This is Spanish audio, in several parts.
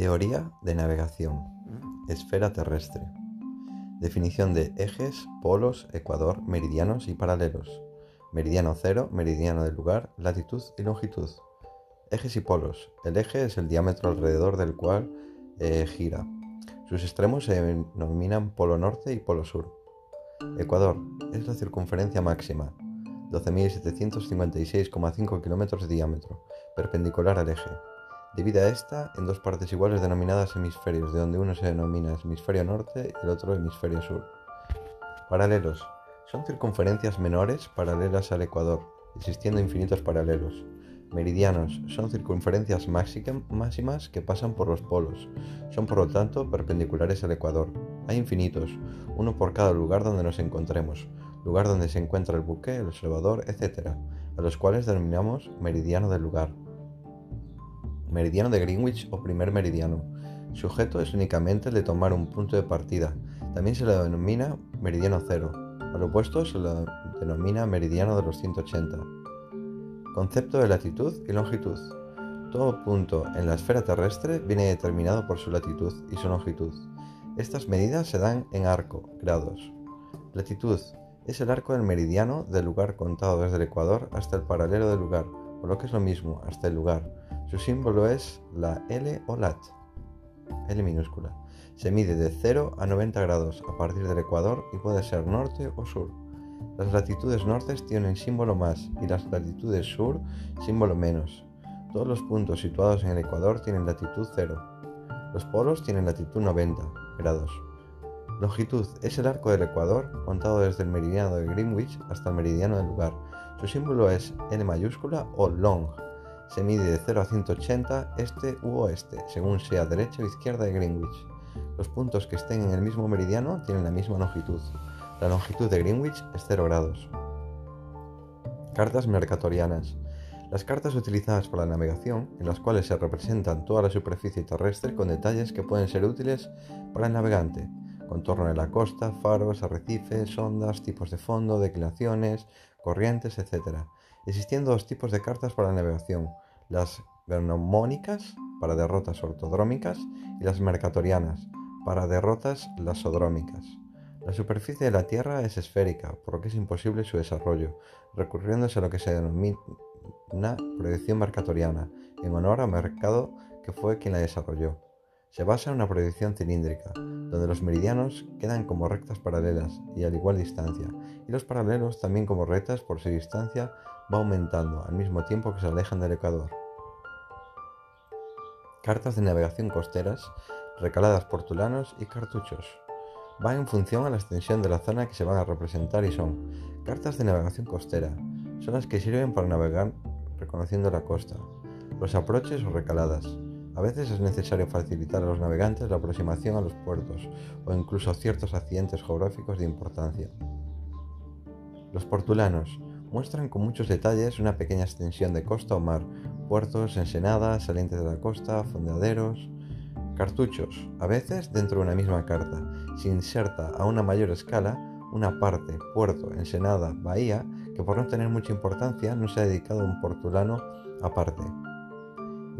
Teoría de navegación. Esfera terrestre. Definición de ejes, polos, ecuador, meridianos y paralelos. Meridiano cero, meridiano del lugar, latitud y longitud. Ejes y polos. El eje es el diámetro alrededor del cual eh, gira. Sus extremos se denominan polo norte y polo sur. Ecuador es la circunferencia máxima, 12.756,5 kilómetros de diámetro, perpendicular al eje. Divide a esta en dos partes iguales denominadas hemisferios, de donde uno se denomina hemisferio norte y el otro hemisferio sur. Paralelos. Son circunferencias menores paralelas al ecuador, existiendo infinitos paralelos. Meridianos. Son circunferencias máximas que pasan por los polos. Son por lo tanto perpendiculares al ecuador. Hay infinitos, uno por cada lugar donde nos encontremos, lugar donde se encuentra el buque, el observador, etc., a los cuales denominamos meridiano del lugar meridiano de Greenwich o primer meridiano. Su objeto es únicamente el de tomar un punto de partida. También se le denomina meridiano cero. Al opuesto se le denomina meridiano de los 180. Concepto de latitud y longitud. Todo punto en la esfera terrestre viene determinado por su latitud y su longitud. Estas medidas se dan en arco, grados. Latitud es el arco del meridiano del lugar contado desde el ecuador hasta el paralelo del lugar, o lo que es lo mismo, hasta el lugar. Su símbolo es la L o lat, L minúscula. Se mide de 0 a 90 grados a partir del ecuador y puede ser norte o sur. Las latitudes nortes tienen símbolo más y las latitudes sur símbolo menos. Todos los puntos situados en el ecuador tienen latitud 0. Los polos tienen latitud 90 grados. Longitud es el arco del ecuador contado desde el meridiano de Greenwich hasta el meridiano del lugar. Su símbolo es N mayúscula o long se mide de 0 a 180 este u oeste, según sea derecha o izquierda de Greenwich. Los puntos que estén en el mismo meridiano tienen la misma longitud. La longitud de Greenwich es 0 grados. Cartas mercatorianas. Las cartas utilizadas para la navegación, en las cuales se representan toda la superficie terrestre con detalles que pueden ser útiles para el navegante, contorno de la costa, faros, arrecifes, ondas, tipos de fondo, declinaciones, corrientes, etc existiendo dos tipos de cartas para la navegación, las gnomónicas para derrotas ortodrómicas y las mercatorianas para derrotas lasodrómicas. La superficie de la Tierra es esférica, por lo que es imposible su desarrollo, recurriéndose a lo que se denomina proyección mercatoriana, en honor a Mercado, que fue quien la desarrolló. Se basa en una proyección cilíndrica, donde los meridianos quedan como rectas paralelas y a igual distancia, y los paralelos también como rectas por su distancia va aumentando al mismo tiempo que se alejan del Ecuador. Cartas de navegación costeras, recaladas portulanos y cartuchos. Van en función a la extensión de la zona que se van a representar y son cartas de navegación costera. Son las que sirven para navegar reconociendo la costa. Los aproches o recaladas. A veces es necesario facilitar a los navegantes la aproximación a los puertos o incluso a ciertos accidentes geográficos de importancia. Los portulanos muestran con muchos detalles una pequeña extensión de costa o mar, puertos, ensenadas, salientes de la costa, fondeaderos, cartuchos. A veces, dentro de una misma carta, se inserta a una mayor escala una parte, puerto, ensenada, bahía, que por no tener mucha importancia no se ha dedicado a un portulano aparte.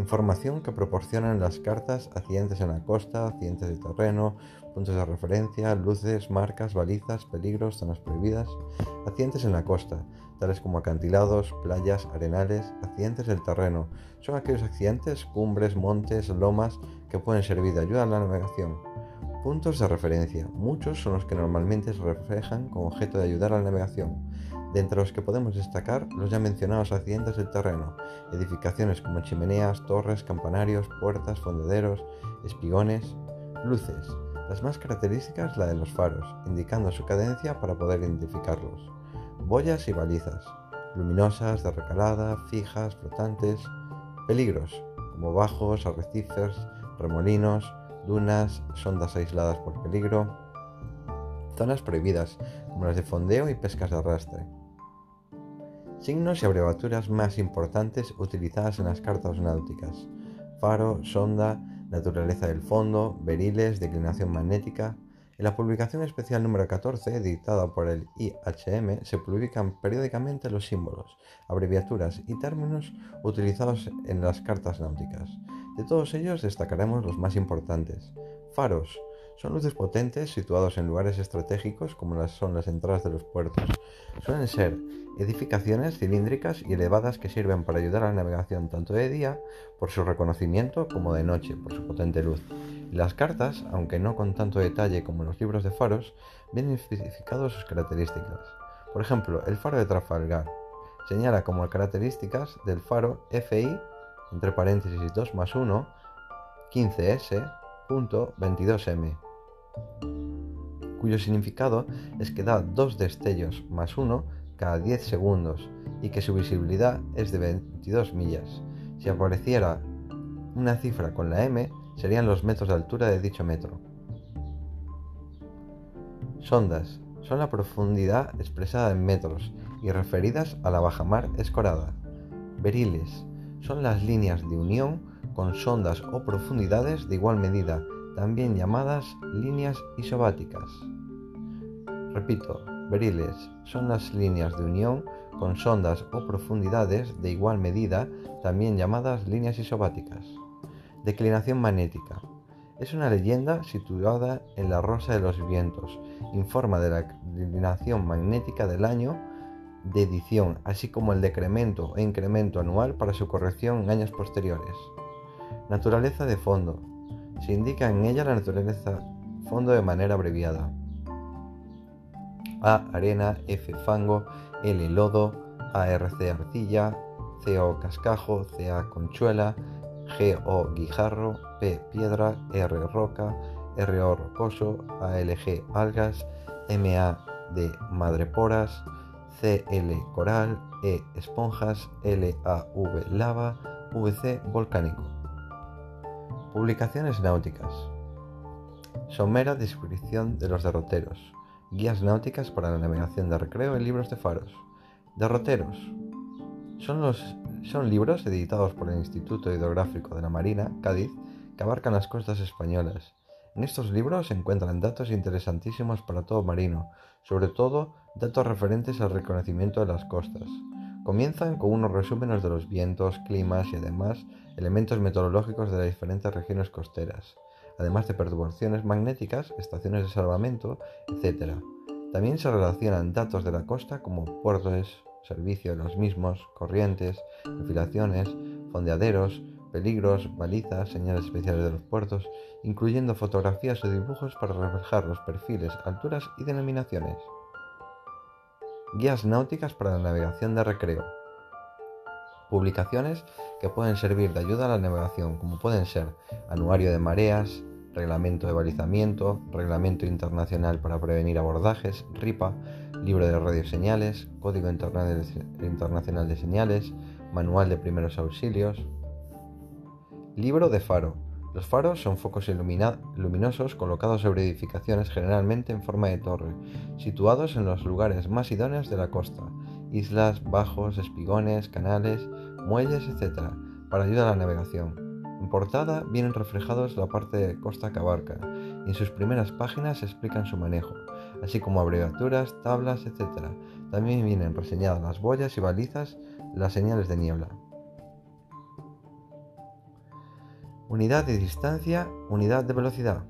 Información que proporcionan las cartas accidentes en la costa, accidentes de terreno, puntos de referencia, luces, marcas, balizas, peligros, zonas prohibidas, accidentes en la costa, tales como acantilados, playas, arenales, accidentes del terreno. Son aquellos accidentes, cumbres, montes, lomas que pueden servir de ayuda a la navegación. Puntos de referencia. Muchos son los que normalmente se reflejan como objeto de ayudar a la navegación. De entre los que podemos destacar los ya mencionados accidentes del terreno, edificaciones como chimeneas, torres, campanarios, puertas, fondederos, espigones, luces, las más características la de los faros, indicando su cadencia para poder identificarlos. Boyas y balizas, luminosas, de recalada, fijas, flotantes. Peligros, como bajos, arrecifes, remolinos, dunas, sondas aisladas por peligro. Zonas prohibidas, como las de fondeo y pescas de arrastre. Signos y abreviaturas más importantes utilizadas en las cartas náuticas. Faro, sonda, Naturaleza del fondo, Beriles, Declinación magnética. En la publicación especial número 14, dictada por el IHM, se publican periódicamente los símbolos, abreviaturas y términos utilizados en las cartas náuticas. De todos ellos destacaremos los más importantes. Faros. Son luces potentes situados en lugares estratégicos como las son las entradas de los puertos. Suelen ser edificaciones cilíndricas y elevadas que sirven para ayudar a la navegación tanto de día por su reconocimiento como de noche por su potente luz. Y las cartas, aunque no con tanto detalle como los libros de faros, vienen especificados sus características. Por ejemplo, el faro de Trafalgar señala como características del faro FI, entre paréntesis 2 más 1, 15S.22M, cuyo significado es que da dos destellos más 1 cada 10 segundos y que su visibilidad es de 22 millas. Si apareciera una cifra con la M, serían los metros de altura de dicho metro. Sondas son la profundidad expresada en metros y referidas a la bajamar escorada. Beriles son las líneas de unión con sondas o profundidades de igual medida, también llamadas líneas isobáticas. Repito, beriles son las líneas de unión con sondas o profundidades de igual medida, también llamadas líneas isobáticas. Declinación magnética. Es una leyenda situada en la Rosa de los Vientos. Informa de la declinación magnética del año de edición, así como el decremento e incremento anual para su corrección en años posteriores. Naturaleza de fondo. Se indica en ella la naturaleza fondo de manera abreviada. A arena, F fango, L lodo, ARC arcilla, CO cascajo, CA conchuela, GO guijarro, P piedra, R roca, RO rocoso, ALG algas, MA de madreporas, CL coral, E esponjas, LAV lava, VC volcánico. Publicaciones náuticas. Somera descripción de los derroteros. Guías náuticas para la navegación de recreo en libros de faros. Derroteros. Son, los, son libros editados por el Instituto Hidrográfico de la Marina, Cádiz, que abarcan las costas españolas en estos libros se encuentran datos interesantísimos para todo marino, sobre todo datos referentes al reconocimiento de las costas. Comienzan con unos resúmenes de los vientos, climas y además elementos meteorológicos de las diferentes regiones costeras, además de perturbaciones magnéticas, estaciones de salvamento, etc. También se relacionan datos de la costa como puertos, servicio de los mismos, corrientes, enfilaciones, fondeaderos, peligros, balizas, señales especiales de los puertos, incluyendo fotografías o dibujos para reflejar los perfiles, alturas y denominaciones. Guías náuticas para la navegación de recreo. Publicaciones que pueden servir de ayuda a la navegación, como pueden ser Anuario de Mareas, Reglamento de Balizamiento, Reglamento Internacional para Prevenir Abordajes, RIPA, Libro de Radioseñales, Código Internacional de Señales, Manual de Primeros Auxilios, Libro de faro. Los faros son focos luminosos colocados sobre edificaciones generalmente en forma de torre, situados en los lugares más idóneos de la costa, islas, bajos, espigones, canales, muelles, etc., para ayudar a la navegación. En portada vienen reflejados la parte de costa que abarca, y en sus primeras páginas explican su manejo, así como abreviaturas, tablas, etc. También vienen reseñadas las boyas y balizas, las señales de niebla. Unidad de distancia, unidad de velocidad.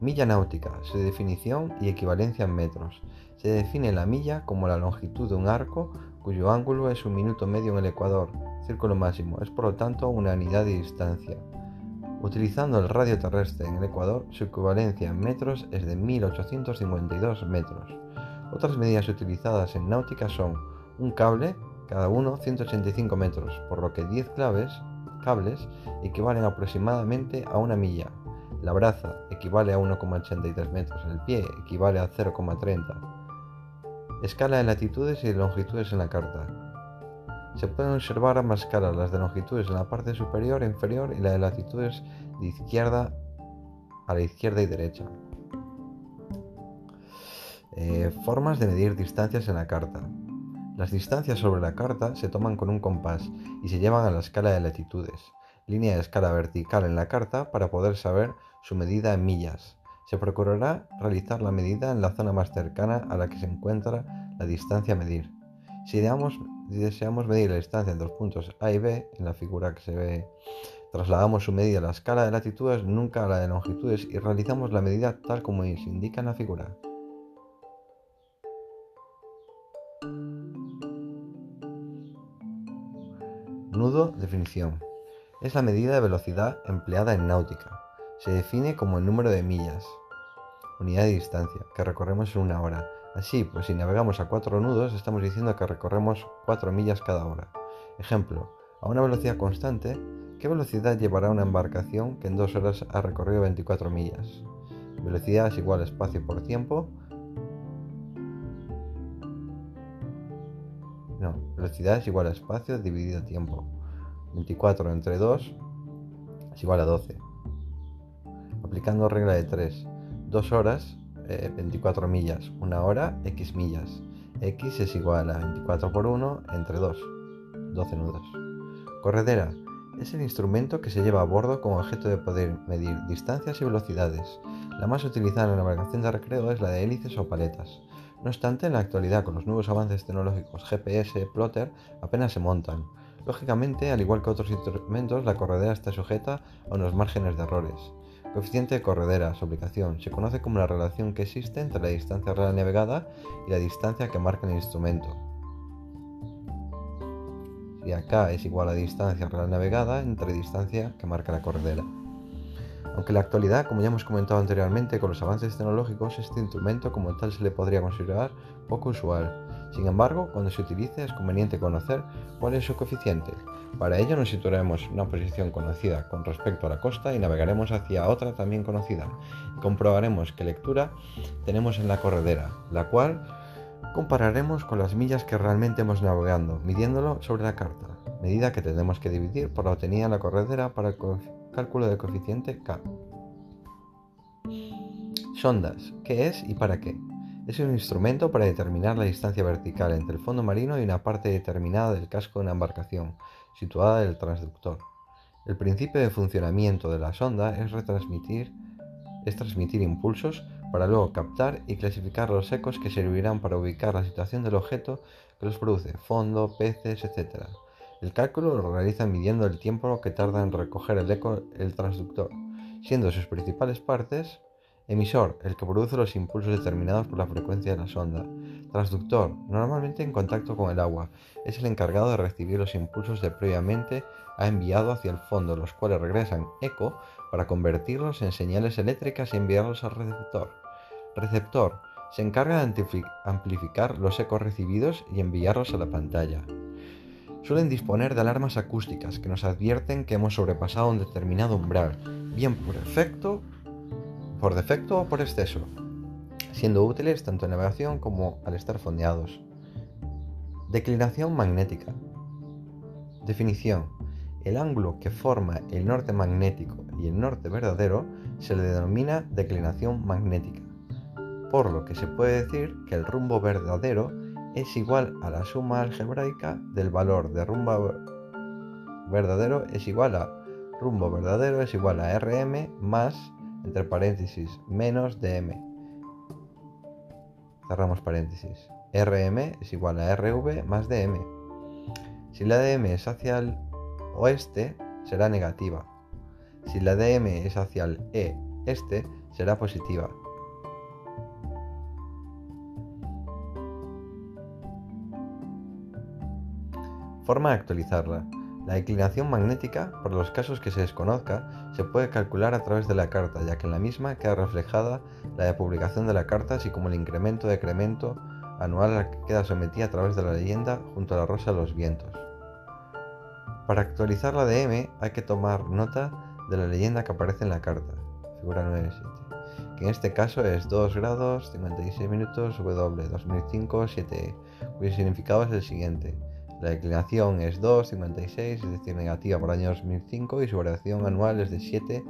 Milla náutica, su definición y equivalencia en metros. Se define la milla como la longitud de un arco cuyo ángulo es un minuto medio en el ecuador, círculo máximo. Es por lo tanto una unidad de distancia. Utilizando el radio terrestre en el ecuador, su equivalencia en metros es de 1852 metros. Otras medidas utilizadas en náutica son un cable, cada uno 185 metros, por lo que 10 claves cables equivalen aproximadamente a una milla. La braza equivale a 1,83 metros. El pie equivale a 0,30. Escala de latitudes y de longitudes en la carta. Se pueden observar ambas escalas, las de longitudes en la parte superior e inferior y la de latitudes de izquierda a la izquierda y derecha. Eh, formas de medir distancias en la carta. Las distancias sobre la carta se toman con un compás y se llevan a la escala de latitudes, línea de escala vertical en la carta para poder saber su medida en millas. Se procurará realizar la medida en la zona más cercana a la que se encuentra la distancia a medir. Si, deseamos medir la distancia entre los puntos A y B, en la figura que se ve, trasladamos su medida a la escala de latitudes, nunca a la de longitudes, y realizamos la medida tal como se indica en la figura. Nudo, definición. Es la medida de velocidad empleada en náutica. Se define como el número de millas, unidad de distancia, que recorremos en una hora. Así, pues si navegamos a cuatro nudos, estamos diciendo que recorremos 4 millas cada hora. Ejemplo, a una velocidad constante, ¿qué velocidad llevará una embarcación que en dos horas ha recorrido 24 millas? Velocidad es igual a espacio por tiempo. Velocidad es igual a espacio dividido tiempo. 24 entre 2 es igual a 12. Aplicando regla de 3. 2 horas, 24 eh, millas. Una hora, x millas. x es igual a 24 por 1 entre 2. 12 nudos. Corredera. Es el instrumento que se lleva a bordo con objeto de poder medir distancias y velocidades. La más utilizada en la navegación de recreo es la de hélices o paletas. No obstante, en la actualidad, con los nuevos avances tecnológicos GPS, plotter, apenas se montan. Lógicamente, al igual que otros instrumentos, la corredera está sujeta a unos márgenes de errores. Coeficiente de corredera, su aplicación, se conoce como la relación que existe entre la distancia real navegada y la distancia que marca el instrumento. Si acá es igual a distancia real navegada entre distancia que marca la corredera. Aunque en la actualidad, como ya hemos comentado anteriormente, con los avances tecnológicos, este instrumento como tal se le podría considerar poco usual. Sin embargo, cuando se utilice es conveniente conocer cuál es su coeficiente. Para ello nos situaremos en una posición conocida con respecto a la costa y navegaremos hacia otra también conocida. Comprobaremos qué lectura tenemos en la corredera, la cual compararemos con las millas que realmente hemos navegando, midiéndolo sobre la carta, medida que tendremos que dividir por la obtenida en la corredera para cálculo del coeficiente K. Sondas, ¿qué es y para qué? Es un instrumento para determinar la distancia vertical entre el fondo marino y una parte determinada del casco de una embarcación, situada en el transductor. El principio de funcionamiento de la sonda es retransmitir es transmitir impulsos para luego captar y clasificar los ecos que servirán para ubicar la situación del objeto que los produce, fondo, peces, etc. El cálculo lo realiza midiendo el tiempo que tarda en recoger el eco el transductor, siendo sus principales partes Emisor, el que produce los impulsos determinados por la frecuencia de la sonda. Transductor, normalmente en contacto con el agua, es el encargado de recibir los impulsos que previamente ha enviado hacia el fondo, los cuales regresan eco para convertirlos en señales eléctricas y enviarlos al receptor. Receptor, se encarga de amplificar los ecos recibidos y enviarlos a la pantalla. Suelen disponer de alarmas acústicas que nos advierten que hemos sobrepasado un determinado umbral, bien por efecto por defecto o por exceso, siendo útiles tanto en navegación como al estar fondeados. Declinación magnética. Definición. El ángulo que forma el norte magnético y el norte verdadero se le denomina declinación magnética, por lo que se puede decir que el rumbo verdadero es igual a la suma algebraica del valor de rumbo verdadero es igual a rumbo verdadero es igual a rm más entre paréntesis, menos dm. Cerramos paréntesis. rm es igual a rv más dm. Si la dm es hacia el oeste, será negativa. Si la dm es hacia el e este, será positiva. Forma de actualizarla. La inclinación magnética, por los casos que se desconozca, se puede calcular a través de la carta, ya que en la misma queda reflejada la de publicación de la carta, así como el incremento-decremento anual al que queda sometida a través de la leyenda junto a la rosa de los vientos. Para actualizar la DM hay que tomar nota de la leyenda que aparece en la carta, figura 9.7, que en este caso es 2 grados 56 minutos W 2005 7E, cuyo significado es el siguiente. La declinación es 2,56, es decir, negativa por año 2005 y su variación anual es de 7,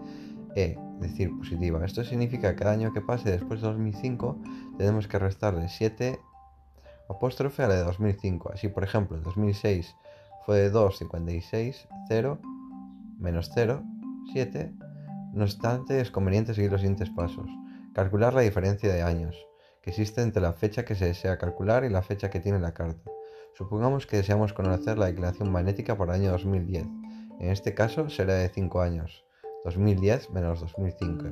e, es decir, positiva. Esto significa que cada año que pase después de 2005 tenemos que restarle 7 apóstrofe a la de 2005. Así, por ejemplo, en 2006 fue de 2,56, 0, menos 0, 7. No obstante, es conveniente seguir los siguientes pasos. Calcular la diferencia de años que existe entre la fecha que se desea calcular y la fecha que tiene la carta Supongamos que deseamos conocer la declinación magnética el año 2010. En este caso será de 5 años. 2010 menos 2005.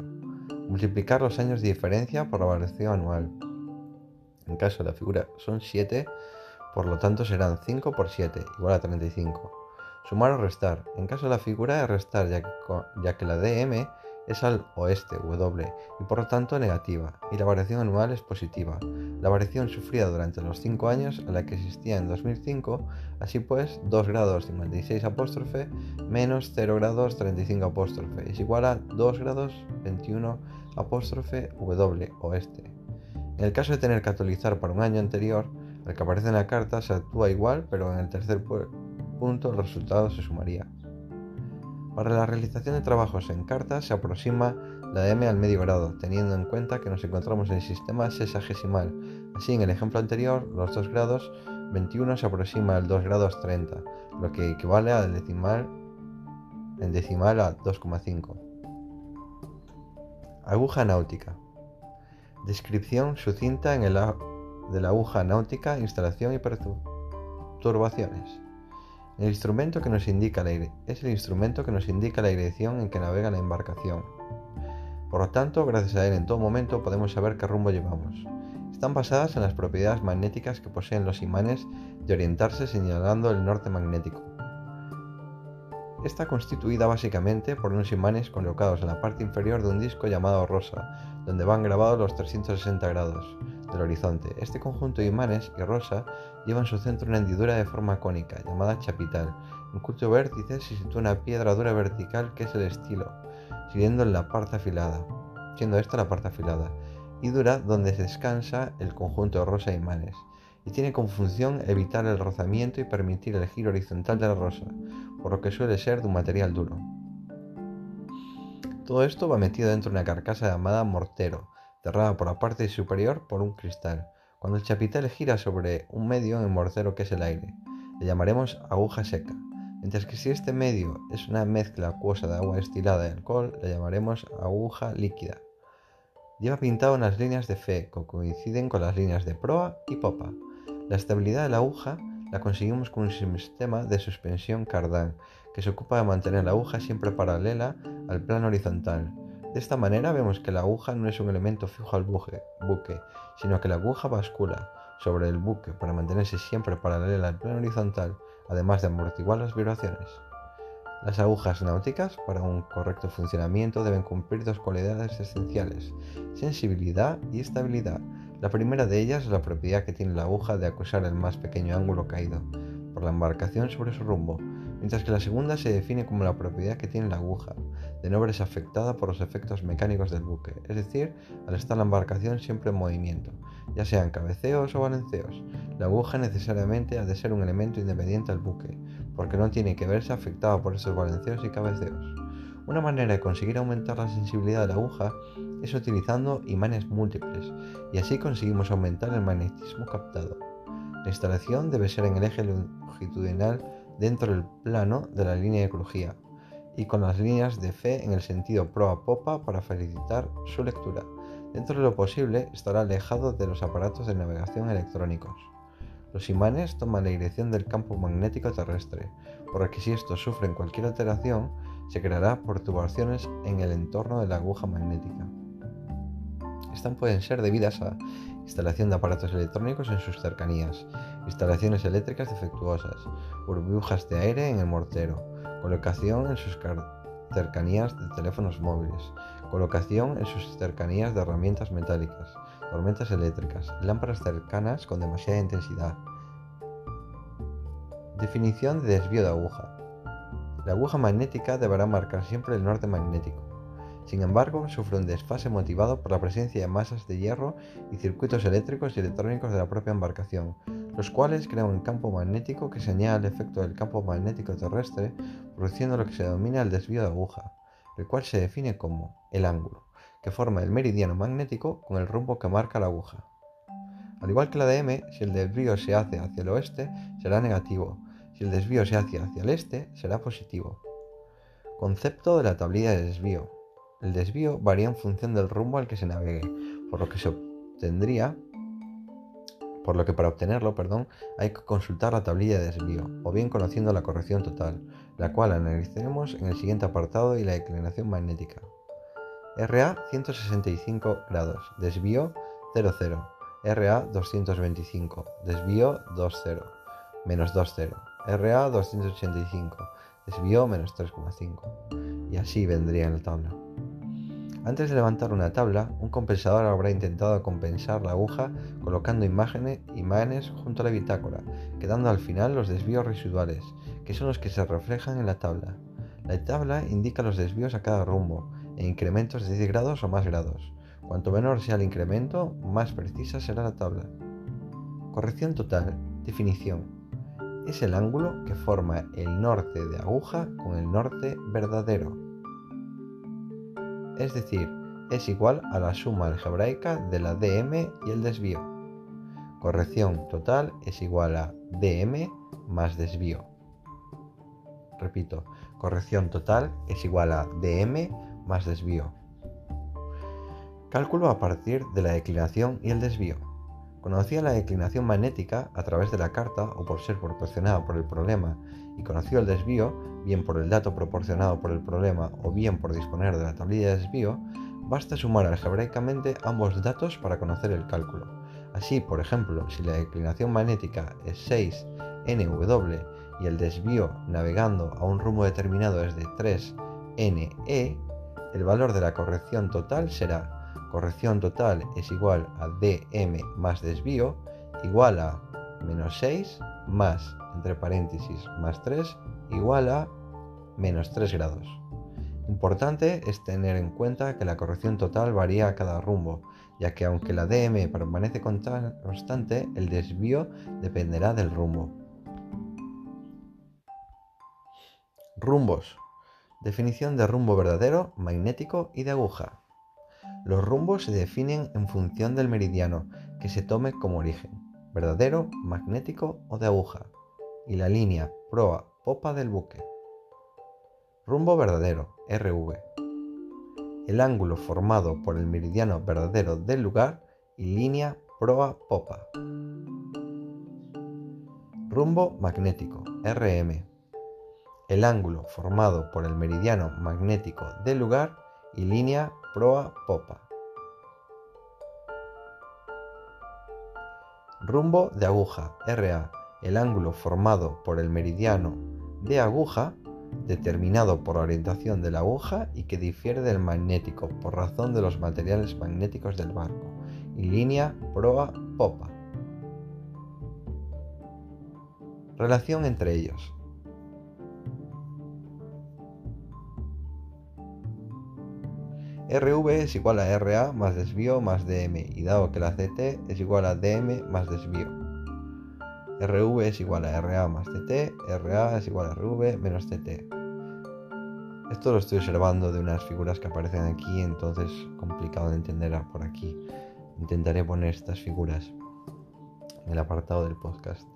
Multiplicar los años de diferencia por la variación anual. En caso de la figura son 7, por lo tanto serán 5 por 7, igual a 35. Sumar o restar. En caso de la figura es restar, ya que la DM es al oeste, W, y por lo tanto negativa, y la variación anual es positiva. La variación sufrida durante los 5 años a la que existía en 2005, así pues 2 grados 56 apóstrofe menos 0 grados 35 apóstrofe es igual a 2 grados 21 apóstrofe W oeste. En el caso de tener que actualizar para un año anterior, el que aparece en la carta se actúa igual, pero en el tercer punto el resultado se sumaría. Para la realización de trabajos en carta se aproxima la m al medio grado, teniendo en cuenta que nos encontramos en el sistema sesagesimal. Así, en el ejemplo anterior, los 2 grados 21 se aproxima al 2 grados 30, lo que equivale al decimal, a 2,5. Aguja náutica. Descripción sucinta de la aguja náutica, instalación y perturbaciones. El instrumento que nos indica la, es el instrumento que nos indica la dirección en que navega la embarcación. Por lo tanto, gracias a él en todo momento podemos saber qué rumbo llevamos. Están basadas en las propiedades magnéticas que poseen los imanes de orientarse señalando el norte magnético. Está constituida básicamente por unos imanes colocados en la parte inferior de un disco llamado rosa, donde van grabados los 360 grados del horizonte. Este conjunto de imanes y rosa lleva en su centro una hendidura de forma cónica, llamada chapital. En cuyo vértice se sitúa una piedra dura vertical que es el estilo, siguiendo en la parte afilada, siendo esta la parte afilada, y dura donde se descansa el conjunto rosa de imanes, y tiene como función evitar el rozamiento y permitir el giro horizontal de la rosa, por lo que suele ser de un material duro. Todo esto va metido dentro de una carcasa llamada mortero, cerrada por la parte superior por un cristal. Cuando el chapitel gira sobre un medio en el mortero que es el aire, le llamaremos aguja seca. Mientras que si este medio es una mezcla acuosa de agua destilada y alcohol, le llamaremos aguja líquida. Lleva pintado unas líneas de fe que coinciden con las líneas de proa y popa. La estabilidad de la aguja la conseguimos con un sistema de suspensión cardán, que se ocupa de mantener la aguja siempre paralela al plano horizontal, de esta manera vemos que la aguja no es un elemento fijo al buque, sino que la aguja bascula sobre el buque para mantenerse siempre paralela al plano horizontal, además de amortiguar las vibraciones. Las agujas náuticas, para un correcto funcionamiento, deben cumplir dos cualidades esenciales, sensibilidad y estabilidad. La primera de ellas es la propiedad que tiene la aguja de acusar el más pequeño ángulo caído por la embarcación sobre su rumbo, mientras que la segunda se define como la propiedad que tiene la aguja, de no verse afectada por los efectos mecánicos del buque, es decir, al estar la embarcación siempre en movimiento, ya sean cabeceos o balanceos. La aguja necesariamente ha de ser un elemento independiente al buque, porque no tiene que verse afectada por esos balanceos y cabeceos. Una manera de conseguir aumentar la sensibilidad de la aguja es utilizando imanes múltiples, y así conseguimos aumentar el magnetismo captado. La instalación debe ser en el eje longitudinal dentro del plano de la línea de crujía y con las líneas de fe en el sentido proa-popa para facilitar su lectura. Dentro de lo posible estará alejado de los aparatos de navegación electrónicos. Los imanes toman la dirección del campo magnético terrestre, por lo que si estos sufren cualquier alteración, se creará perturbaciones en el entorno de la aguja magnética. Estas pueden ser debidas a instalación de aparatos electrónicos en sus cercanías, instalaciones eléctricas defectuosas, burbujas de aire en el mortero, colocación en sus cercanías de teléfonos móviles, colocación en sus cercanías de herramientas metálicas, tormentas eléctricas, lámparas cercanas con demasiada intensidad. Definición de desvío de aguja. La aguja magnética deberá marcar siempre el norte magnético. Sin embargo, sufre un desfase motivado por la presencia de masas de hierro y circuitos eléctricos y electrónicos de la propia embarcación, los cuales crean un campo magnético que señala el efecto del campo magnético terrestre, produciendo lo que se denomina el desvío de aguja, el cual se define como el ángulo, que forma el meridiano magnético con el rumbo que marca la aguja. Al igual que la de M, si el desvío se hace hacia el oeste, será negativo, si el desvío se hace hacia el este, será positivo. Concepto de la tablilla de desvío. El desvío varía en función del rumbo al que se navegue, por lo que se obtendría por lo que para obtenerlo, perdón, hay que consultar la tablilla de desvío, o bien conociendo la corrección total, la cual analizaremos en el siguiente apartado y la declinación magnética. RA 165 grados, desvío 00, RA 225, desvío 20, menos 20, RA 285, desvío menos 3,5. Y así vendría en la tabla. Antes de levantar una tabla, un compensador habrá intentado compensar la aguja colocando imágenes, imágenes junto a la bitácora, quedando al final los desvíos residuales, que son los que se reflejan en la tabla. La tabla indica los desvíos a cada rumbo, en incrementos de 10 grados o más grados. Cuanto menor sea el incremento, más precisa será la tabla. Corrección total. Definición. Es el ángulo que forma el norte de aguja con el norte verdadero es decir, es igual a la suma algebraica de la dm y el desvío. Corrección total es igual a dm más desvío. Repito, corrección total es igual a dm más desvío. Cálculo a partir de la declinación y el desvío. Conocía la declinación magnética a través de la carta o por ser proporcionada por el problema y conoció el desvío, bien por el dato proporcionado por el problema o bien por disponer de la tablilla de desvío, basta sumar algebraicamente ambos datos para conocer el cálculo. Así, por ejemplo, si la declinación magnética es 6nw y el desvío navegando a un rumbo determinado es de 3ne, el valor de la corrección total será corrección total es igual a dm más desvío igual a menos 6 más entre paréntesis, más 3 igual a menos 3 grados. Importante es tener en cuenta que la corrección total varía a cada rumbo, ya que aunque la DM permanece constante, el desvío dependerá del rumbo. Rumbos. Definición de rumbo verdadero, magnético y de aguja. Los rumbos se definen en función del meridiano que se tome como origen, verdadero, magnético o de aguja y la línea proa-popa del buque. Rumbo verdadero, RV. El ángulo formado por el meridiano verdadero del lugar y línea proa-popa. Rumbo magnético, RM. El ángulo formado por el meridiano magnético del lugar y línea proa-popa. Rumbo de aguja, RA el ángulo formado por el meridiano de aguja, determinado por la orientación de la aguja y que difiere del magnético por razón de los materiales magnéticos del barco, y línea proa-popa. Relación entre ellos. RV es igual a RA más desvío más DM y dado que la CT es igual a DM más desvío. RV es igual a RA más TT, RA es igual a RV menos TT. Esto lo estoy observando de unas figuras que aparecen aquí, entonces complicado de entender por aquí. Intentaré poner estas figuras en el apartado del podcast.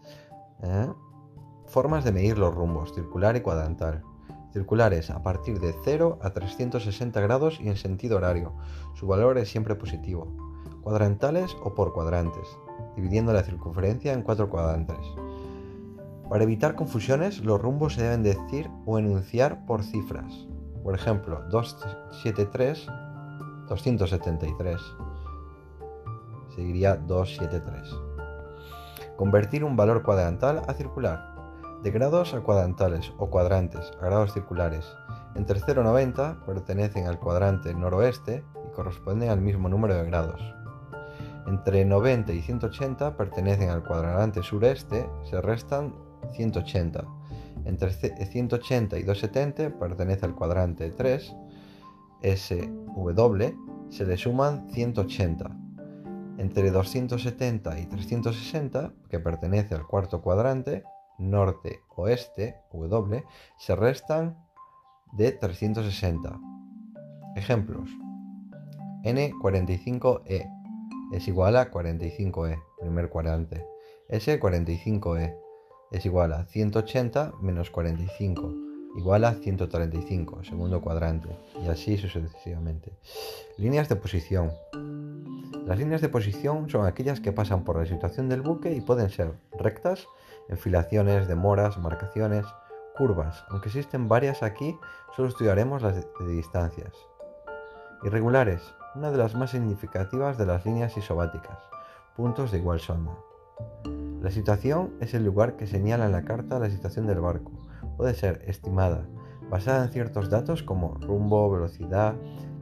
¿eh? Formas de medir los rumbos, circular y cuadrantal. Circulares a partir de 0 a 360 grados y en sentido horario. Su valor es siempre positivo. Cuadrantales o por cuadrantes dividiendo la circunferencia en cuatro cuadrantes. Para evitar confusiones, los rumbos se deben decir o enunciar por cifras. Por ejemplo, 273, 273. Seguiría 273. Convertir un valor cuadrantal a circular. De grados a cuadrantales o cuadrantes a grados circulares. Entre 0 y 90 pertenecen al cuadrante noroeste y corresponden al mismo número de grados. Entre 90 y 180 pertenecen al cuadrante sureste, se restan 180. Entre 180 y 270 pertenece al cuadrante 3, SW, se le suman 180. Entre 270 y 360, que pertenece al cuarto cuadrante, norte-oeste, W, se restan de 360. Ejemplos. N45E es igual a 45e, primer cuadrante. Ese 45e es igual a 180 menos 45, igual a 135, segundo cuadrante, y así sucesivamente. Líneas de posición. Las líneas de posición son aquellas que pasan por la situación del buque y pueden ser rectas, enfilaciones, demoras, marcaciones, curvas. Aunque existen varias aquí, solo estudiaremos las de distancias. Irregulares, una de las más significativas de las líneas isobáticas, puntos de igual sonda. La situación es el lugar que señala en la carta la situación del barco. Puede ser estimada, basada en ciertos datos como rumbo, velocidad,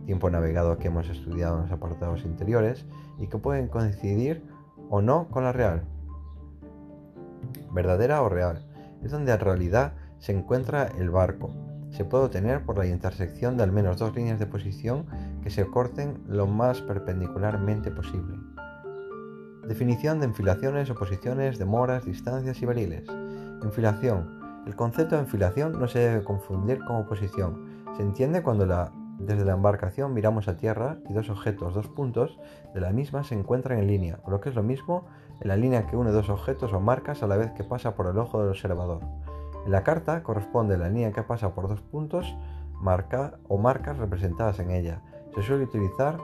tiempo navegado que hemos estudiado en los apartados interiores y que pueden coincidir o no con la real. Verdadera o real es donde en realidad se encuentra el barco. Se puede obtener por la intersección de al menos dos líneas de posición que se corten lo más perpendicularmente posible. Definición de enfilaciones, oposiciones, demoras, distancias y variles. Enfilación. El concepto de enfilación no se debe confundir con oposición. Se entiende cuando desde la embarcación miramos a tierra y dos objetos, dos puntos de la misma se encuentran en línea, lo que es lo mismo, en la línea que une dos objetos o marcas a la vez que pasa por el ojo del observador. En la carta corresponde la línea que pasa por dos puntos marca o marcas representadas en ella. Se suele utilizar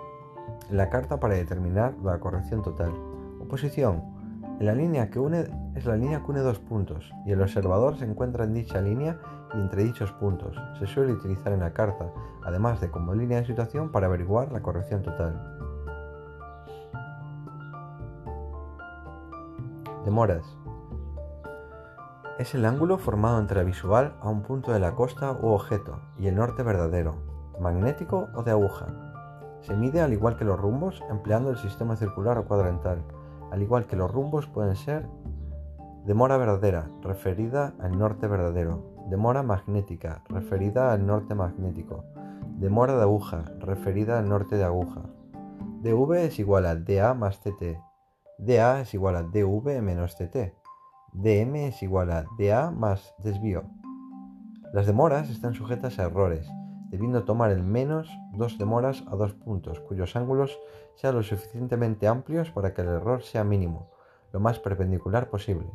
en la carta para determinar la corrección total. Oposición la línea que une es la línea que une dos puntos y el observador se encuentra en dicha línea y entre dichos puntos. Se suele utilizar en la carta, además de como línea de situación para averiguar la corrección total. Demoras. Es el ángulo formado entre visual a un punto de la costa u objeto y el norte verdadero, magnético o de aguja. Se mide al igual que los rumbos empleando el sistema circular o cuadrantal al igual que los rumbos pueden ser demora verdadera, referida al norte verdadero, demora magnética, referida al norte magnético, demora de aguja, referida al norte de aguja. dv es igual a dA más tt, dA es igual a dv menos tt, dm es igual a dA más desvío. Las demoras están sujetas a errores, debiendo tomar el menos dos demoras a dos puntos, cuyos ángulos sean lo suficientemente amplios para que el error sea mínimo, lo más perpendicular posible.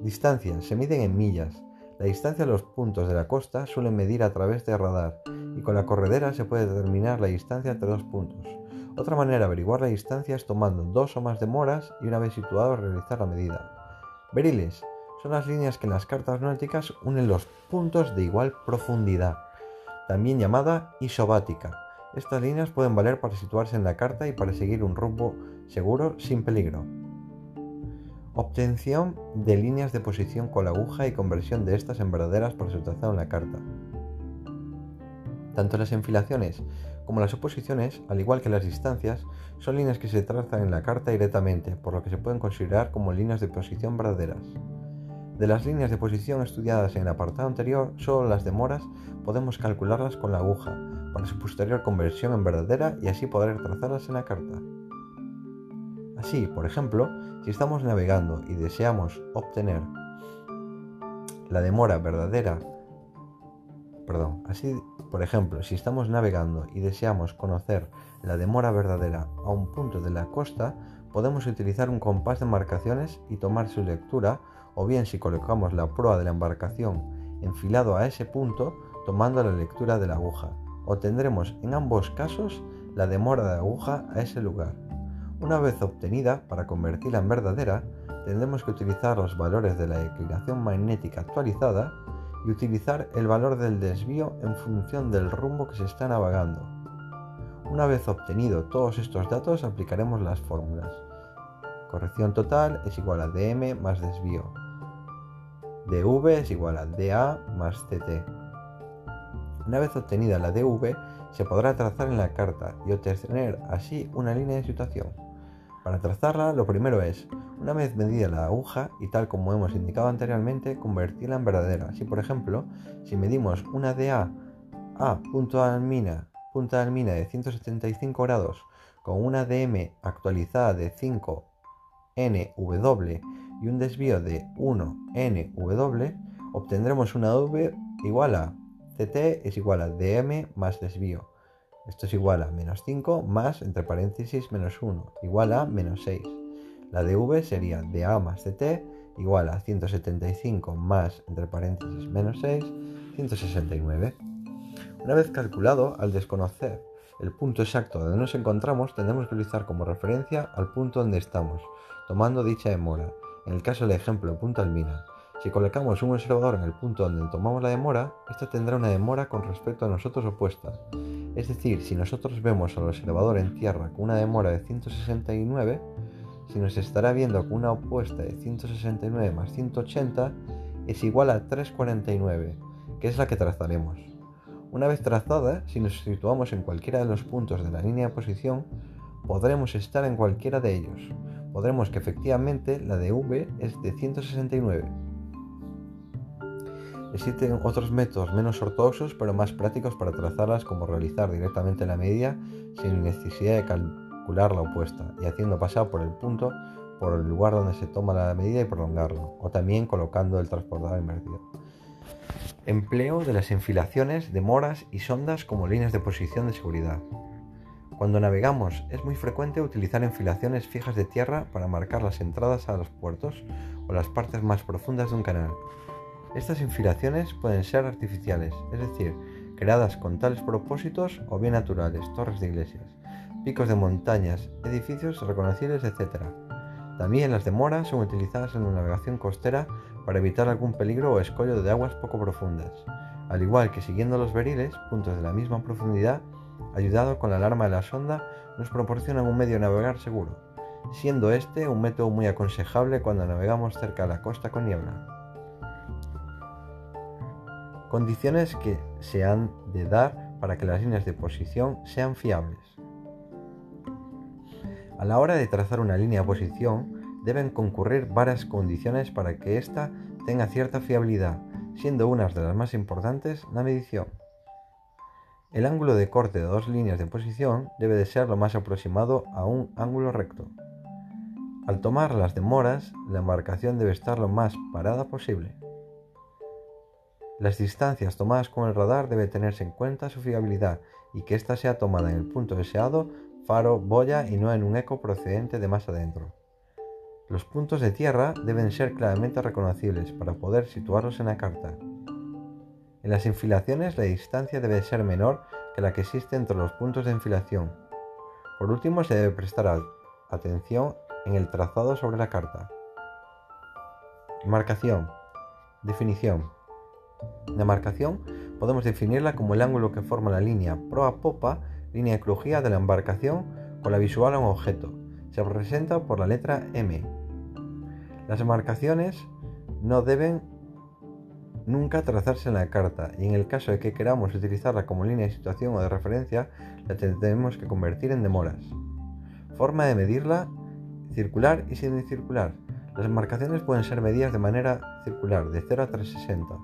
Distancias se miden en millas. La distancia a los puntos de la costa suelen medir a través de radar y con la corredera se puede determinar la distancia entre dos puntos. Otra manera de averiguar la distancia es tomando dos o más demoras y una vez situado realizar la medida. Beriles son las líneas que en las cartas náuticas unen los puntos de igual profundidad también llamada isobática. Estas líneas pueden valer para situarse en la carta y para seguir un rumbo seguro sin peligro. Obtención de líneas de posición con la aguja y conversión de estas en verdaderas para situación en la carta. Tanto las enfilaciones como las oposiciones, al igual que las distancias, son líneas que se trazan en la carta directamente, por lo que se pueden considerar como líneas de posición verdaderas. De las líneas de posición estudiadas en el apartado anterior, solo las demoras podemos calcularlas con la aguja para su posterior conversión en verdadera y así poder trazarlas en la carta. Así, por ejemplo, si estamos navegando y deseamos obtener la demora verdadera, así, por ejemplo, si estamos navegando y deseamos conocer la demora verdadera a un punto de la costa, podemos utilizar un compás de marcaciones y tomar su lectura o bien si colocamos la proa de la embarcación enfilado a ese punto tomando la lectura de la aguja. Obtendremos en ambos casos la demora de aguja a ese lugar. Una vez obtenida, para convertirla en verdadera, tendremos que utilizar los valores de la declinación magnética actualizada y utilizar el valor del desvío en función del rumbo que se está navegando. Una vez obtenido todos estos datos, aplicaremos las fórmulas. Corrección total es igual a dm más desvío dv es igual a dA más ct. Una vez obtenida la dv, se podrá trazar en la carta y obtener así una línea de situación. Para trazarla, lo primero es, una vez medida la aguja y tal como hemos indicado anteriormente, convertirla en verdadera. Así, por ejemplo, si medimos una DA a punto de almina, punta almina de 175 grados con una DM actualizada de 5 NW y un desvío de 1NW, obtendremos una V igual a CT es igual a DM más desvío. Esto es igual a menos 5 más, entre paréntesis, menos 1, igual a menos 6. La dv sería dA más ct igual a 175 más, entre paréntesis, menos 6, 169. Una vez calculado, al desconocer el punto exacto donde nos encontramos, tendremos que utilizar como referencia al punto donde estamos, tomando dicha demora. En el caso del ejemplo Punta Almina, si colocamos un observador en el punto donde tomamos la demora, esta tendrá una demora con respecto a nosotros opuesta. Es decir, si nosotros vemos al observador en tierra con una demora de 169, si nos estará viendo con una opuesta de 169 más 180, es igual a 349, que es la que trazaremos. Una vez trazada, si nos situamos en cualquiera de los puntos de la línea de posición, podremos estar en cualquiera de ellos. Podremos que efectivamente la de V es de 169. Existen otros métodos menos ortodoxos pero más prácticos para trazarlas como realizar directamente la medida sin necesidad de la opuesta y haciendo pasar por el punto por el lugar donde se toma la medida y prolongarlo, o también colocando el transportador invertido. Empleo de las enfilaciones de moras y sondas como líneas de posición de seguridad. Cuando navegamos es muy frecuente utilizar enfilaciones fijas de tierra para marcar las entradas a los puertos o las partes más profundas de un canal. Estas enfilaciones pueden ser artificiales, es decir, creadas con tales propósitos o bien naturales, torres de iglesias, picos de montañas, edificios reconocibles, etc. También las demoras son utilizadas en la navegación costera para evitar algún peligro o escollo de aguas poco profundas, al igual que siguiendo los beriles, puntos de la misma profundidad, ayudado con la alarma de la sonda, nos proporcionan un medio de navegar seguro, siendo este un método muy aconsejable cuando navegamos cerca de la costa con niebla. Condiciones que se han de dar para que las líneas de posición sean fiables. A la hora de trazar una línea de posición, deben concurrir varias condiciones para que ésta tenga cierta fiabilidad, siendo unas de las más importantes la medición. El ángulo de corte de dos líneas de posición debe de ser lo más aproximado a un ángulo recto. Al tomar las demoras, la embarcación debe estar lo más parada posible. Las distancias tomadas con el radar debe tenerse en cuenta su fiabilidad y que ésta sea tomada en el punto deseado faro, boya y no en un eco procedente de más adentro. Los puntos de tierra deben ser claramente reconocibles para poder situarlos en la carta. En las infilaciones la distancia debe ser menor que la que existe entre los puntos de enfilación. Por último se debe prestar atención en el trazado sobre la carta. Marcación. Definición. La marcación podemos definirla como el ángulo que forma la línea proa-popa línea de crujía de la embarcación con la visual a un objeto. Se representa por la letra M. Las embarcaciones no deben nunca trazarse en la carta y en el caso de que queramos utilizarla como línea de situación o de referencia, la tendremos que convertir en demoras. Forma de medirla circular y semicircular. Las embarcaciones pueden ser medidas de manera circular de 0 a 360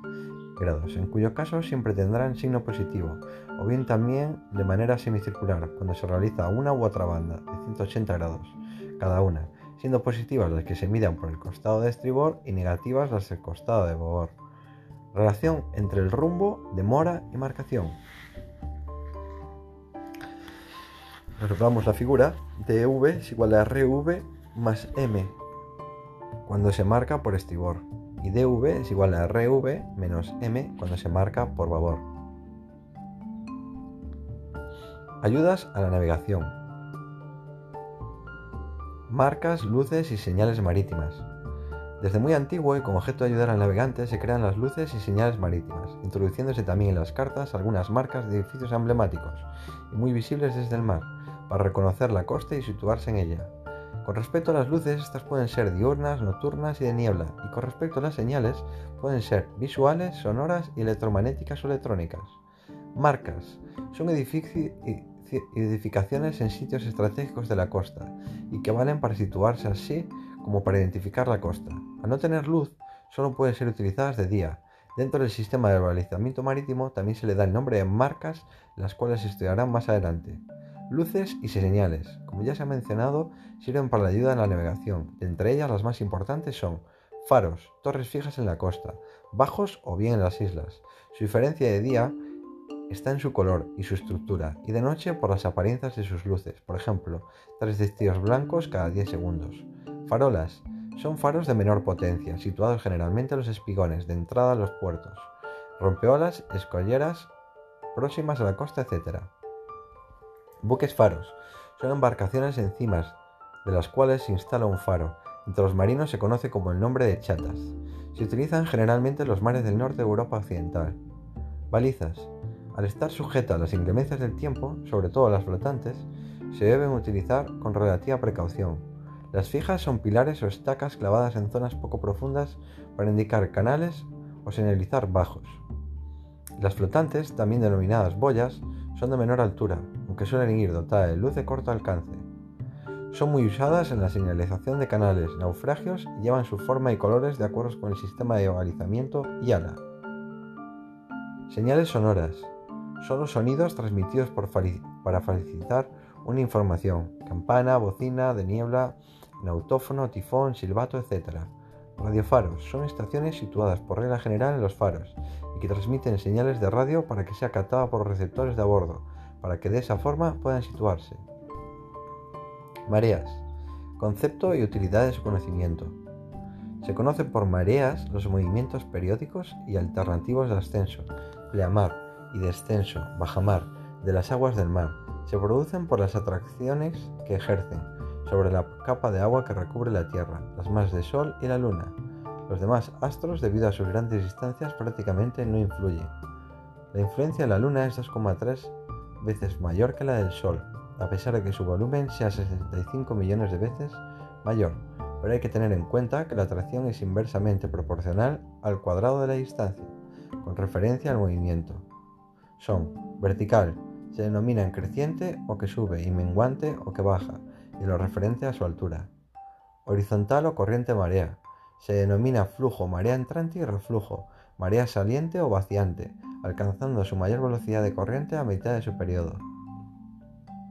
grados, en cuyo caso siempre tendrán signo positivo, o bien también de manera semicircular, cuando se realiza una u otra banda de 180 grados cada una, siendo positivas las que se midan por el costado de estribor y negativas las del costado de babor. Relación entre el rumbo, demora y marcación. Observamos la figura, dv es igual a rv más m, cuando se marca por estribor y dv es igual a rv menos m cuando se marca por babor. Ayudas a la navegación. Marcas, luces y señales marítimas. Desde muy antiguo y con objeto de ayudar al navegante se crean las luces y señales marítimas, introduciéndose también en las cartas algunas marcas de edificios emblemáticos y muy visibles desde el mar, para reconocer la costa y situarse en ella. Con respecto a las luces, estas pueden ser diurnas, nocturnas y de niebla, y con respecto a las señales, pueden ser visuales, sonoras y electromagnéticas o electrónicas. Marcas. Son edificaciones en sitios estratégicos de la costa y que valen para situarse así como para identificar la costa. Al no tener luz, solo pueden ser utilizadas de día. Dentro del sistema de balizamiento marítimo también se le da el nombre de marcas, las cuales se estudiarán más adelante. Luces y señales, como ya se ha mencionado, sirven para la ayuda en la navegación. Entre ellas las más importantes son faros, torres fijas en la costa, bajos o bien en las islas. Su diferencia de día está en su color y su estructura, y de noche por las apariencias de sus luces, por ejemplo, tres destellos blancos cada 10 segundos. Farolas son faros de menor potencia, situados generalmente en los espigones de entrada a los puertos. Rompeolas, escolleras próximas a la costa, etc. Buques faros. Son embarcaciones encimas de las cuales se instala un faro. Entre los marinos se conoce como el nombre de chatas. Se utilizan generalmente en los mares del norte de Europa Occidental. Balizas. Al estar sujetas a las inclemencias del tiempo, sobre todo las flotantes, se deben utilizar con relativa precaución. Las fijas son pilares o estacas clavadas en zonas poco profundas para indicar canales o señalizar bajos. Las flotantes, también denominadas boyas, son de menor altura, aunque suelen ir dotadas de luz de corto alcance. Son muy usadas en la señalización de canales, naufragios y llevan su forma y colores de acuerdo con el sistema de balizamiento y ala. Señales sonoras son los sonidos transmitidos para facilitar una información, campana, bocina, de niebla, nautófono, tifón, silbato, etc. Radiofaros son estaciones situadas por regla general en los faros y que transmiten señales de radio para que sea captada por los receptores de a bordo, para que de esa forma puedan situarse. Mareas. Concepto y utilidad de su conocimiento. Se conocen por mareas los movimientos periódicos y alternativos de ascenso, pleamar y descenso, bajamar, de las aguas del mar. Se producen por las atracciones que ejercen sobre la capa de agua que recubre la Tierra, las masas de Sol y la Luna. Los demás astros, debido a sus grandes distancias, prácticamente no influyen. La influencia de la Luna es 2,3 veces mayor que la del Sol, a pesar de que su volumen sea 65 millones de veces mayor, pero hay que tener en cuenta que la atracción es inversamente proporcional al cuadrado de la distancia, con referencia al movimiento. Son vertical, se denomina creciente o que sube y menguante o que baja, y lo referente a su altura. Horizontal o corriente marea, se denomina flujo marea entrante y reflujo, marea saliente o vaciante, alcanzando su mayor velocidad de corriente a mitad de su periodo.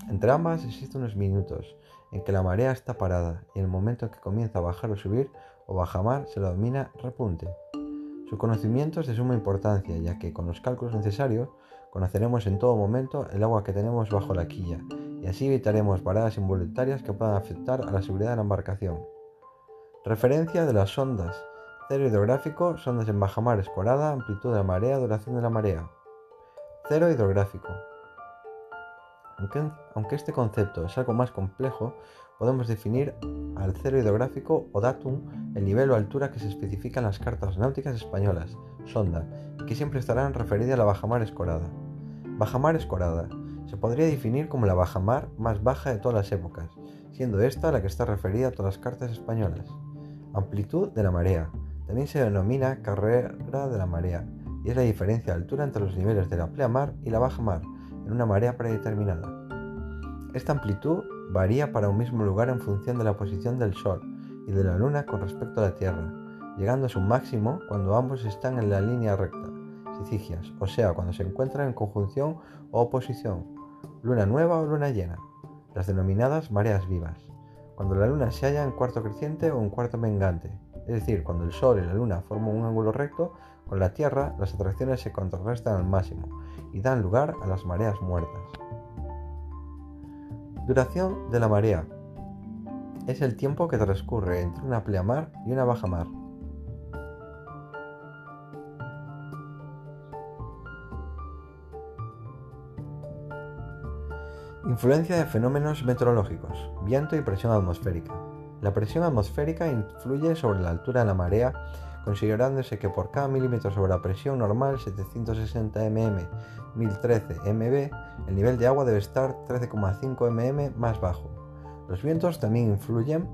Entre ambas existen unos minutos en que la marea está parada y en el momento en que comienza a bajar o subir o bajamar se lo denomina repunte. Su conocimiento es de suma importancia, ya que con los cálculos necesarios conoceremos en todo momento el agua que tenemos bajo la quilla y así evitaremos paradas involuntarias que puedan afectar a la seguridad de la embarcación. Referencia de las sondas. Cero hidrográfico, sondas en bajamar escorada, amplitud de la marea, duración de la marea. Cero hidrográfico. Aunque, este concepto es algo más complejo, podemos definir al cero hidrográfico o datum el nivel o altura que se especifica en las cartas náuticas españolas, sonda, que siempre estarán referidas a la bajamar escorada. Bajamar escorada se podría definir como la bajamar más baja de todas las épocas, siendo esta la que está referida a todas las cartas españolas. Amplitud de la marea. También se denomina carrera de la marea, y es la diferencia de altura entre los niveles de la pleamar y la bajamar en una marea predeterminada. Esta amplitud varía para un mismo lugar en función de la posición del Sol y de la Luna con respecto a la Tierra, llegando a su máximo cuando ambos están en la línea recta, o sea, cuando se encuentran en conjunción o oposición, luna nueva o luna llena, las denominadas mareas vivas, cuando la luna se halla en cuarto creciente o en cuarto mengante, es decir, cuando el Sol y la Luna forman un ángulo recto con la Tierra, las atracciones se contrarrestan al máximo y dan lugar a las mareas muertas. Duración de la marea. Es el tiempo que transcurre entre una pleamar y una bajamar. Influencia de fenómenos meteorológicos, viento y presión atmosférica. La presión atmosférica influye sobre la altura de la marea considerándose que por cada milímetro sobre la presión normal 760 mm 1013 mb, el nivel de agua debe estar 13,5 mm más bajo. Los vientos también influyen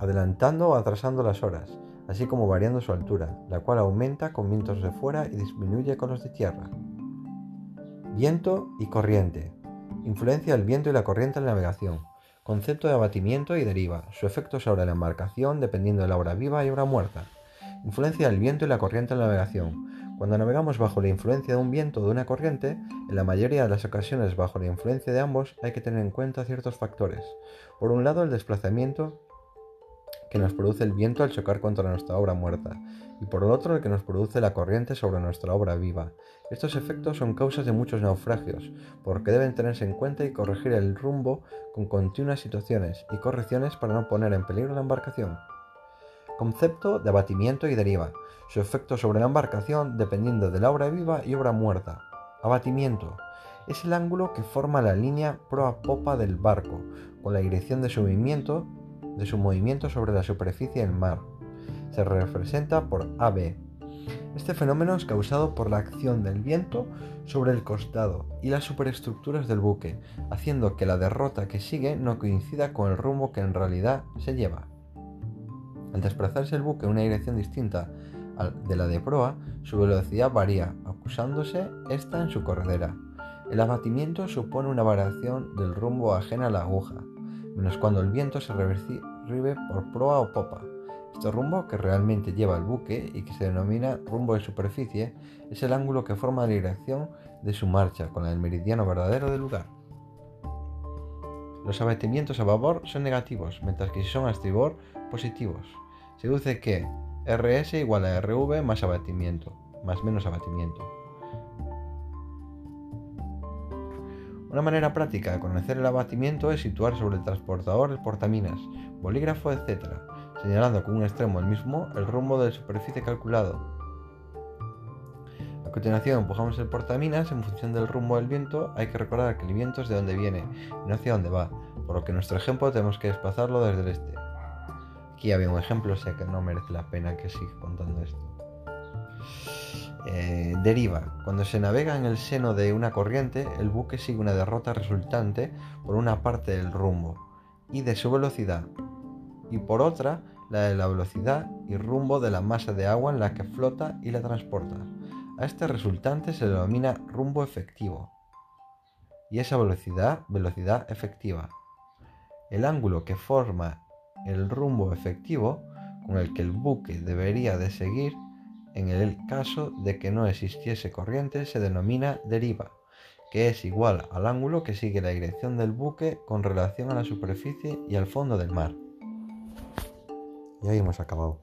adelantando o atrasando las horas, así como variando su altura, la cual aumenta con vientos de fuera y disminuye con los de tierra. Viento y corriente. Influencia del viento y la corriente en la navegación. Concepto de abatimiento y deriva. Su efecto sobre la embarcación dependiendo de la hora viva y hora muerta. Influencia del viento y la corriente en la navegación. Cuando navegamos bajo la influencia de un viento o de una corriente, en la mayoría de las ocasiones bajo la influencia de ambos hay que tener en cuenta ciertos factores. Por un lado, el desplazamiento que nos produce el viento al chocar contra nuestra obra muerta, y por el otro el que nos produce la corriente sobre nuestra obra viva. Estos efectos son causas de muchos naufragios, porque deben tenerse en cuenta y corregir el rumbo con continuas situaciones y correcciones para no poner en peligro la embarcación. Concepto de abatimiento y deriva. Su efecto sobre la embarcación dependiendo de la obra viva y obra muerta. Abatimiento. es el ángulo que forma la línea proa-popa del barco, con la dirección de su movimiento, de su movimiento sobre la superficie del mar. Se representa por AB. Este fenómeno es causado por la acción del viento sobre el costado y las superestructuras del buque, haciendo que la derrota que sigue no coincida con el rumbo que en realidad se lleva. Al desplazarse el buque en una dirección distinta de la de proa, su velocidad varía, acusándose esta en su corredera. El abatimiento supone una variación del rumbo ajena a la aguja, menos cuando el viento se recibe por proa o popa. Este rumbo que realmente lleva el buque y que se denomina rumbo de superficie es el ángulo que forma la dirección de su marcha con el meridiano verdadero del lugar. Los abatimientos a babor son negativos, mientras que si son a estribor, positivos. Se deduce que RS igual a RV más abatimiento, más menos abatimiento. Una manera práctica de conocer el abatimiento es situar sobre el transportador el portaminas, bolígrafo, etc., señalando con un extremo el mismo el rumbo de la superficie calculado. A continuación empujamos el portaminas en función del rumbo del viento. Hay que recordar que el viento es de donde viene y no hacia dónde va, por lo que en nuestro ejemplo tenemos que desplazarlo desde el este. Aquí había un ejemplo, o sea que no merece la pena que siga contando esto. Eh, deriva. Cuando se navega en el seno de una corriente, el buque sigue una derrota resultante por una parte del rumbo y de su velocidad, y por otra la de la velocidad y rumbo de la masa de agua en la que flota y la transporta. A este resultante se denomina rumbo efectivo y esa velocidad, velocidad efectiva. El ángulo que forma el rumbo efectivo con el que el buque debería de seguir en el caso de que no existiese corriente se denomina deriva, que es igual al ángulo que sigue la dirección del buque con relación a la superficie y al fondo del mar. Y ahí hemos acabado.